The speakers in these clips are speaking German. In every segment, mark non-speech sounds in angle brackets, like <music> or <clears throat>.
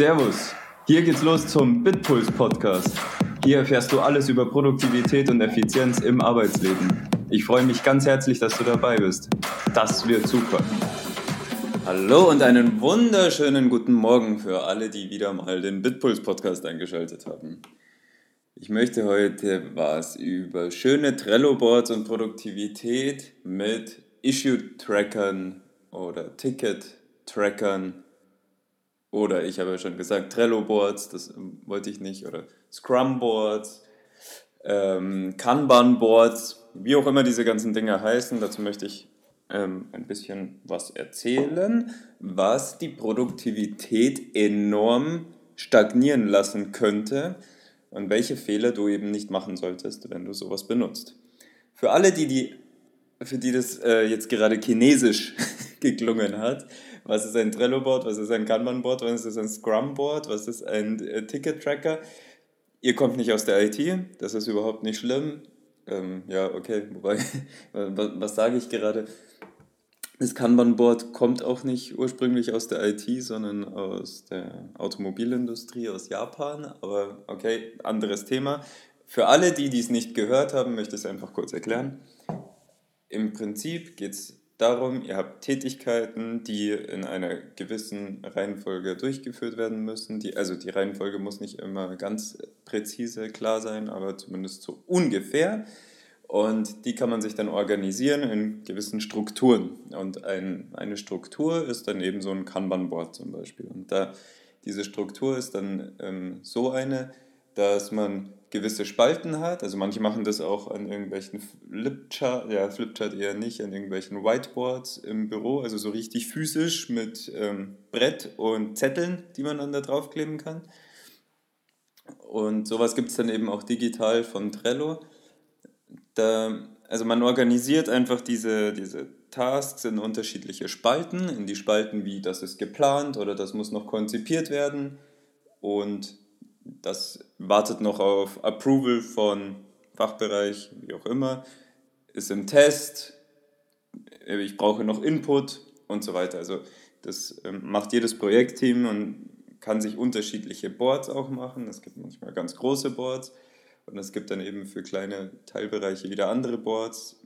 Servus, hier geht's los zum Bitpuls Podcast. Hier erfährst du alles über Produktivität und Effizienz im Arbeitsleben. Ich freue mich ganz herzlich, dass du dabei bist. Das wird super. Hallo und einen wunderschönen guten Morgen für alle, die wieder mal den Bitpuls Podcast eingeschaltet haben. Ich möchte heute was über schöne Trello-Boards und Produktivität mit Issue-Trackern oder Ticket-Trackern oder ich habe ja schon gesagt, Trello-Boards, das wollte ich nicht, oder Scrum-Boards, ähm, Kanban-Boards, wie auch immer diese ganzen Dinge heißen. Dazu möchte ich ähm, ein bisschen was erzählen, was die Produktivität enorm stagnieren lassen könnte und welche Fehler du eben nicht machen solltest, wenn du sowas benutzt. Für alle, die, die für die das äh, jetzt gerade chinesisch <laughs> geklungen hat, was ist ein Trello-Board, was ist ein Kanban-Board, was ist ein Scrum-Board, was ist ein äh, Ticket-Tracker. Ihr kommt nicht aus der IT, das ist überhaupt nicht schlimm. Ähm, ja, okay, wobei, <laughs> was, was sage ich gerade? Das Kanban-Board kommt auch nicht ursprünglich aus der IT, sondern aus der Automobilindustrie, aus Japan. Aber okay, anderes Thema. Für alle, die dies nicht gehört haben, möchte ich es einfach kurz erklären. Im Prinzip geht es darum, ihr habt Tätigkeiten, die in einer gewissen Reihenfolge durchgeführt werden müssen. Die, also die Reihenfolge muss nicht immer ganz präzise klar sein, aber zumindest so ungefähr. Und die kann man sich dann organisieren in gewissen Strukturen. Und ein, eine Struktur ist dann eben so ein Kanban-Board zum Beispiel. Und da diese Struktur ist dann ähm, so eine, dass man gewisse Spalten hat. Also manche machen das auch an irgendwelchen Flipchart, ja, Flipchart eher nicht, an irgendwelchen Whiteboards im Büro, also so richtig physisch mit ähm, Brett und Zetteln, die man dann da draufkleben kann. Und sowas gibt es dann eben auch digital von Trello. Da, also man organisiert einfach diese, diese Tasks in unterschiedliche Spalten, in die Spalten wie das ist geplant oder das muss noch konzipiert werden. Und das wartet noch auf Approval von Fachbereich, wie auch immer, ist im Test, ich brauche noch Input und so weiter. Also das ähm, macht jedes Projektteam und kann sich unterschiedliche Boards auch machen. Es gibt manchmal ganz große Boards und es gibt dann eben für kleine Teilbereiche wieder andere Boards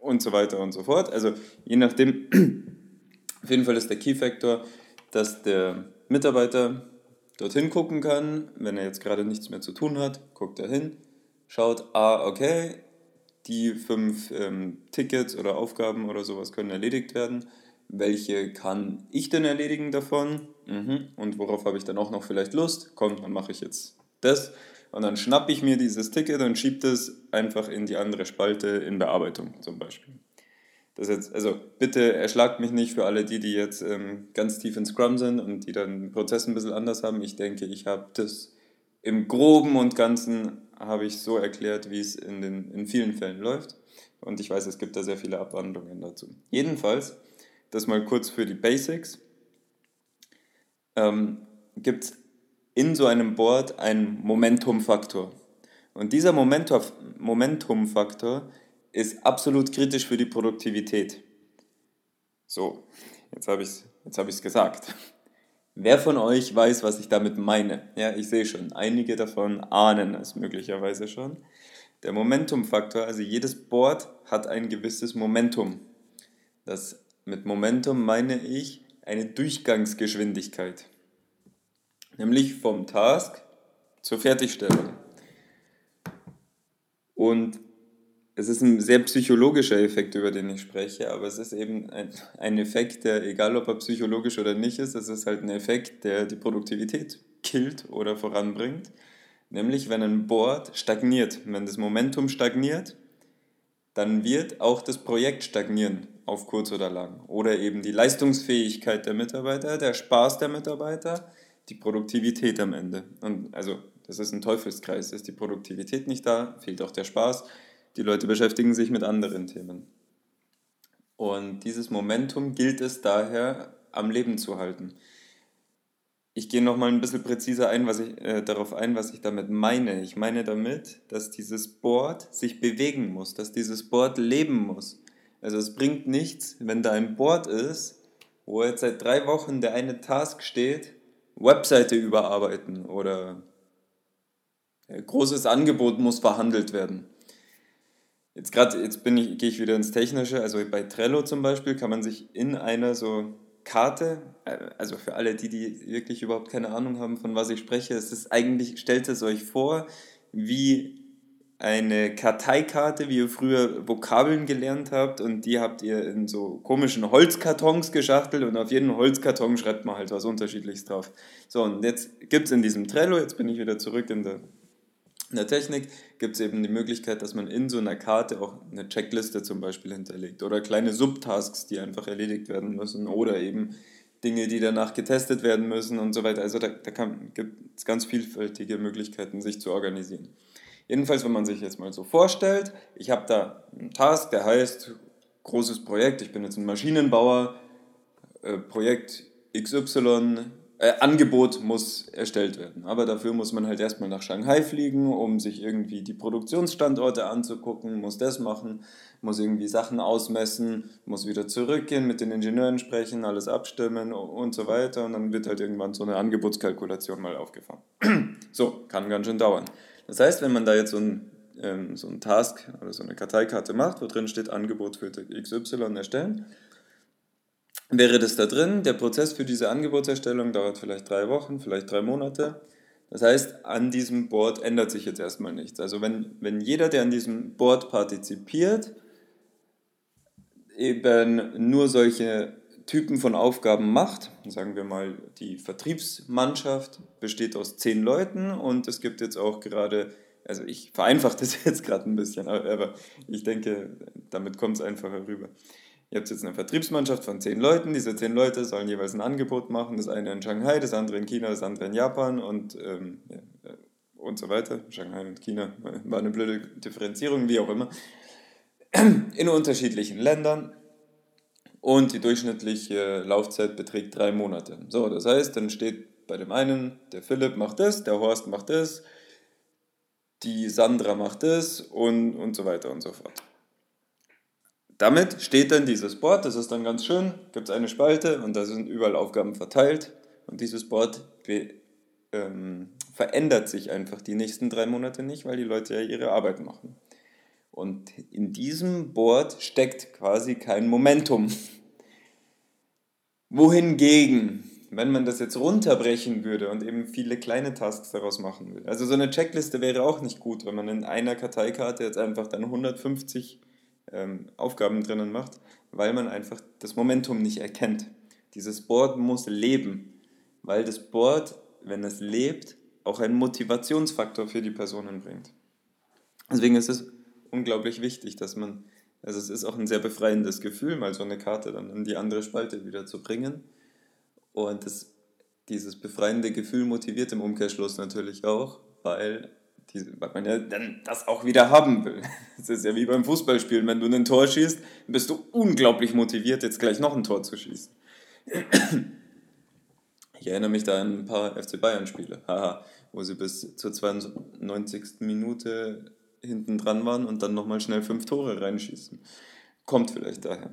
und so weiter und so fort. Also je nachdem, <clears throat> auf jeden Fall ist der Key Factor, dass der Mitarbeiter dorthin gucken kann, wenn er jetzt gerade nichts mehr zu tun hat, guckt er hin, schaut, ah, okay, die fünf ähm, Tickets oder Aufgaben oder sowas können erledigt werden. Welche kann ich denn erledigen davon? Mhm. Und worauf habe ich dann auch noch vielleicht Lust? Komm, dann mache ich jetzt das. Und dann schnappe ich mir dieses Ticket und schiebe das einfach in die andere Spalte in Bearbeitung zum Beispiel. Das jetzt, also bitte erschlagt mich nicht für alle die, die jetzt ähm, ganz tief in Scrum sind und die dann den Prozess ein bisschen anders haben. Ich denke, ich habe das im Groben und Ganzen habe ich so erklärt, wie es in, den, in vielen Fällen läuft. Und ich weiß, es gibt da sehr viele Abwandlungen dazu. Jedenfalls, das mal kurz für die Basics. Ähm, gibt es in so einem Board einen Momentum-Faktor. Und dieser Momentum-Faktor ist absolut kritisch für die Produktivität. So, jetzt habe ich es hab gesagt. Wer von euch weiß, was ich damit meine? Ja, ich sehe schon, einige davon ahnen es möglicherweise schon. Der Momentumfaktor, also jedes Board hat ein gewisses Momentum. Das mit Momentum meine ich eine Durchgangsgeschwindigkeit. Nämlich vom Task zur Fertigstellung. Und es ist ein sehr psychologischer Effekt, über den ich spreche, aber es ist eben ein, Effekt, der, egal ob er psychologisch oder nicht ist, es ist halt ein Effekt, der die Produktivität killt oder voranbringt. Nämlich, wenn ein Board stagniert, wenn das Momentum stagniert, dann wird auch das Projekt stagnieren, auf kurz oder lang. Oder eben die Leistungsfähigkeit der Mitarbeiter, der Spaß der Mitarbeiter, die Produktivität am Ende. Und also, das ist ein Teufelskreis. Ist die Produktivität nicht da, fehlt auch der Spaß die Leute beschäftigen sich mit anderen Themen. Und dieses Momentum gilt es daher am Leben zu halten. Ich gehe nochmal ein bisschen präziser ein, was ich, äh, darauf ein, was ich damit meine. Ich meine damit, dass dieses Board sich bewegen muss, dass dieses Board leben muss. Also es bringt nichts, wenn da ein Board ist, wo jetzt seit drei Wochen der eine Task steht Webseite überarbeiten oder ein großes Angebot muss verhandelt werden. Jetzt gerade, jetzt bin ich, gehe ich wieder ins Technische, also bei Trello zum Beispiel kann man sich in einer so Karte, äh, also für alle die, die wirklich überhaupt keine Ahnung haben, von was ich spreche, es ist eigentlich, stellt es euch vor, wie eine Karteikarte, wie ihr früher Vokabeln gelernt habt und die habt ihr in so komischen Holzkartons geschachtelt und auf jeden Holzkarton schreibt man halt was Unterschiedliches drauf. So, und jetzt gibt es in diesem Trello, jetzt bin ich wieder zurück in der, in der Technik, gibt es eben die Möglichkeit, dass man in so einer Karte auch eine Checkliste zum Beispiel hinterlegt oder kleine Subtasks, die einfach erledigt werden müssen oder eben Dinge, die danach getestet werden müssen und so weiter. Also da, da gibt es ganz vielfältige Möglichkeiten, sich zu organisieren. Jedenfalls, wenn man sich jetzt mal so vorstellt, ich habe da einen Task, der heißt großes Projekt, ich bin jetzt ein Maschinenbauer, äh, Projekt XY, äh, Angebot muss erstellt werden. Aber dafür muss man halt erstmal nach Shanghai fliegen, um sich irgendwie die Produktionsstandorte anzugucken, muss das machen, muss irgendwie Sachen ausmessen, muss wieder zurückgehen, mit den Ingenieuren sprechen, alles abstimmen und so weiter. Und dann wird halt irgendwann so eine Angebotskalkulation mal aufgefahren. <clears throat> so, kann ganz schön dauern. Das heißt, wenn man da jetzt so ein, ähm, so ein Task oder so eine Karteikarte macht, wo drin steht Angebot für XY erstellen, wäre das da drin. Der Prozess für diese Angebotserstellung dauert vielleicht drei Wochen, vielleicht drei Monate. Das heißt, an diesem Board ändert sich jetzt erstmal nichts. Also wenn, wenn jeder, der an diesem Board partizipiert, eben nur solche Typen von Aufgaben macht. Sagen wir mal, die Vertriebsmannschaft besteht aus zehn Leuten und es gibt jetzt auch gerade, also ich vereinfache das <laughs> jetzt gerade ein bisschen, aber ich denke, damit kommt es einfacher rüber. Ihr habt jetzt eine Vertriebsmannschaft von zehn Leuten. Diese zehn Leute sollen jeweils ein Angebot machen. Das eine in Shanghai, das andere in China, das andere in Japan und, ähm, äh, und so weiter. Shanghai und China <laughs> war eine blöde Differenzierung, wie auch immer. <clears throat> In unterschiedlichen Ländern und die durchschnittliche Laufzeit beträgt drei Monate. So, das heißt, dann steht bei dem einen, der Philipp macht das, der Horst macht das, die Sandra macht das und, und so weiter und so fort. Damit steht dann dieses Board, das ist dann ganz schön, gibt es eine Spalte und da sind überall Aufgaben verteilt und dieses Board ähm, verändert sich einfach die nächsten drei Monate nicht, weil die Leute ja ihre Arbeit machen. Und in diesem Board steckt quasi kein Momentum. <laughs> Wohingegen, wenn man das jetzt runterbrechen würde und eben viele kleine Tasks daraus machen würde, also so eine Checkliste wäre auch nicht gut, wenn man in einer Karteikarte jetzt einfach dann 150 ähm, Aufgaben drinnen macht, weil man einfach das Momentum nicht erkennt. Dieses Board muss leben, weil das Board, wenn es lebt, auch einen Motivationsfaktor für die Personen bringt. Deswegen ist es unglaublich wichtig, dass man, also es ist auch ein sehr befreiendes Gefühl, mal so eine Karte dann in die andere Spalte wieder zu bringen. Und das, dieses befreiende Gefühl motiviert im Umkehrschluss natürlich auch, weil, die, weil man ja dann das auch wieder haben will. <laughs> Es ist ja wie beim Fußballspielen, wenn du ein Tor schießt, bist du unglaublich motiviert, jetzt gleich noch ein Tor zu schießen. <clears throat> Ich erinnere mich da an ein paar FC Bayern-Spiele, wo sie bis zur 92. Minute hinten dran waren und dann nochmal schnell fünf Tore reinschießen. Kommt vielleicht daher.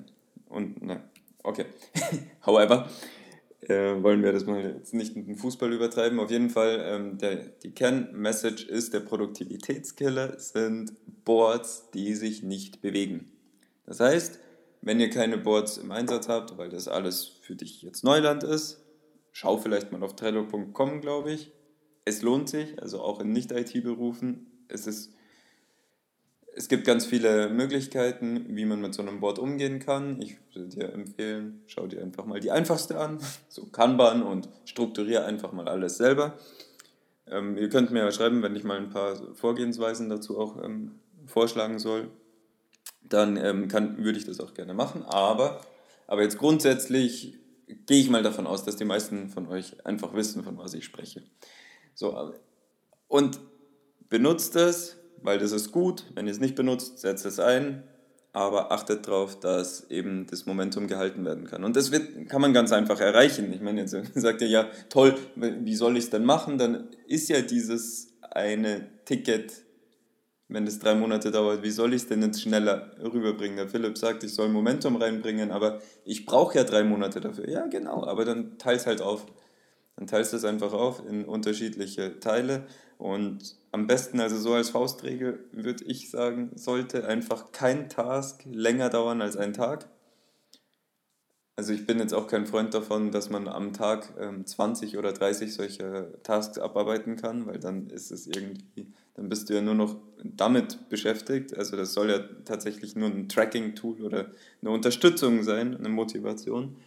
Und, ne, okay. <laughs> However, äh, wollen wir das mal jetzt nicht mit dem Fußball übertreiben. Auf jeden Fall, ähm, der, die Kernmessage ist, der Produktivitätskiller sind Boards, die sich nicht bewegen. Das heißt, wenn ihr keine Boards im Einsatz habt, weil das alles für dich jetzt Neuland ist, schau vielleicht mal auf Trello.com, glaube ich. Es lohnt sich, also auch in Nicht-IT-Berufen. Es ist es gibt ganz viele Möglichkeiten, wie man mit so einem Board umgehen kann. Ich würde dir empfehlen, schau dir einfach mal die einfachste an, <laughs> so Kanban und strukturiere einfach mal alles selber. Ähm, ihr könnt mir ja schreiben, wenn ich mal ein paar Vorgehensweisen dazu auch ähm, vorschlagen soll, dann ähm, würde ich das auch gerne machen. Aber, aber jetzt grundsätzlich gehe ich mal davon aus, dass die meisten von euch einfach wissen, von was ich spreche. So, und benutzt es, weil das ist gut. Wenn ihr es nicht benutzt, setzt es ein, aber achtet darauf, dass eben das Momentum gehalten werden kann. Und das wird, kann man ganz einfach erreichen. Ich meine, jetzt <laughs> sagt ihr ja, toll, wie soll ich es denn machen? Dann ist ja dieses eine Ticket, wenn es drei Monate dauert, wie soll ich es denn jetzt schneller rüberbringen? Der Philipp sagt, ich soll Momentum reinbringen, aber ich brauche ja drei Monate dafür. Ja, genau, aber dann teils halt auf. Dann teilst du es einfach auf in unterschiedliche Teile und am besten, also so als Faustregel würde ich sagen, sollte einfach kein Task länger dauern als ein Tag. Also ich bin jetzt auch kein Freund davon, dass man am Tag ähm, 20 oder 30 solche Tasks abarbeiten kann, weil dann ist es irgendwie, dann bist du ja nur noch damit beschäftigt. Also das soll ja tatsächlich nur ein Tracking-Tool oder eine Unterstützung sein, eine Motivation.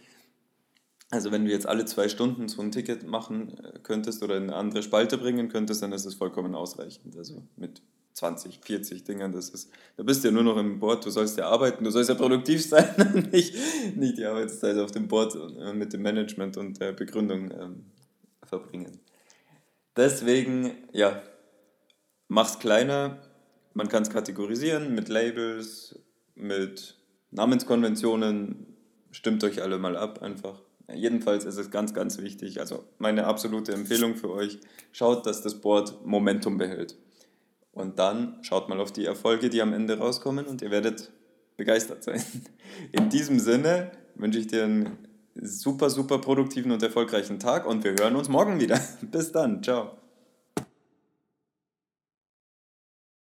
Also wenn du jetzt alle zwei Stunden so ein Ticket machen äh, könntest oder in eine andere Spalte bringen könntest, dann ist es vollkommen ausreichend. Also mit 20, 40 Dingern, das ist, da bist du ja nur noch im Board, du sollst ja arbeiten, du sollst ja produktiv <laughs> sein und nicht, nicht die Arbeitszeit auf dem Board äh, mit dem Management und der Begründung ähm, verbringen. Deswegen, ja, mach's kleiner, man kann es kategorisieren mit Labels, mit Namenskonventionen, stimmt euch alle mal ab einfach. Jedenfalls ist es ganz, ganz wichtig, also meine absolute Empfehlung für euch, schaut, dass das Board Momentum behält. Und dann schaut mal auf die Erfolge, die am Ende rauskommen und ihr werdet begeistert sein. <laughs> In diesem Sinne wünsche ich dir einen super, super produktiven und erfolgreichen Tag und wir hören uns morgen wieder. <laughs> Bis dann. Ciao.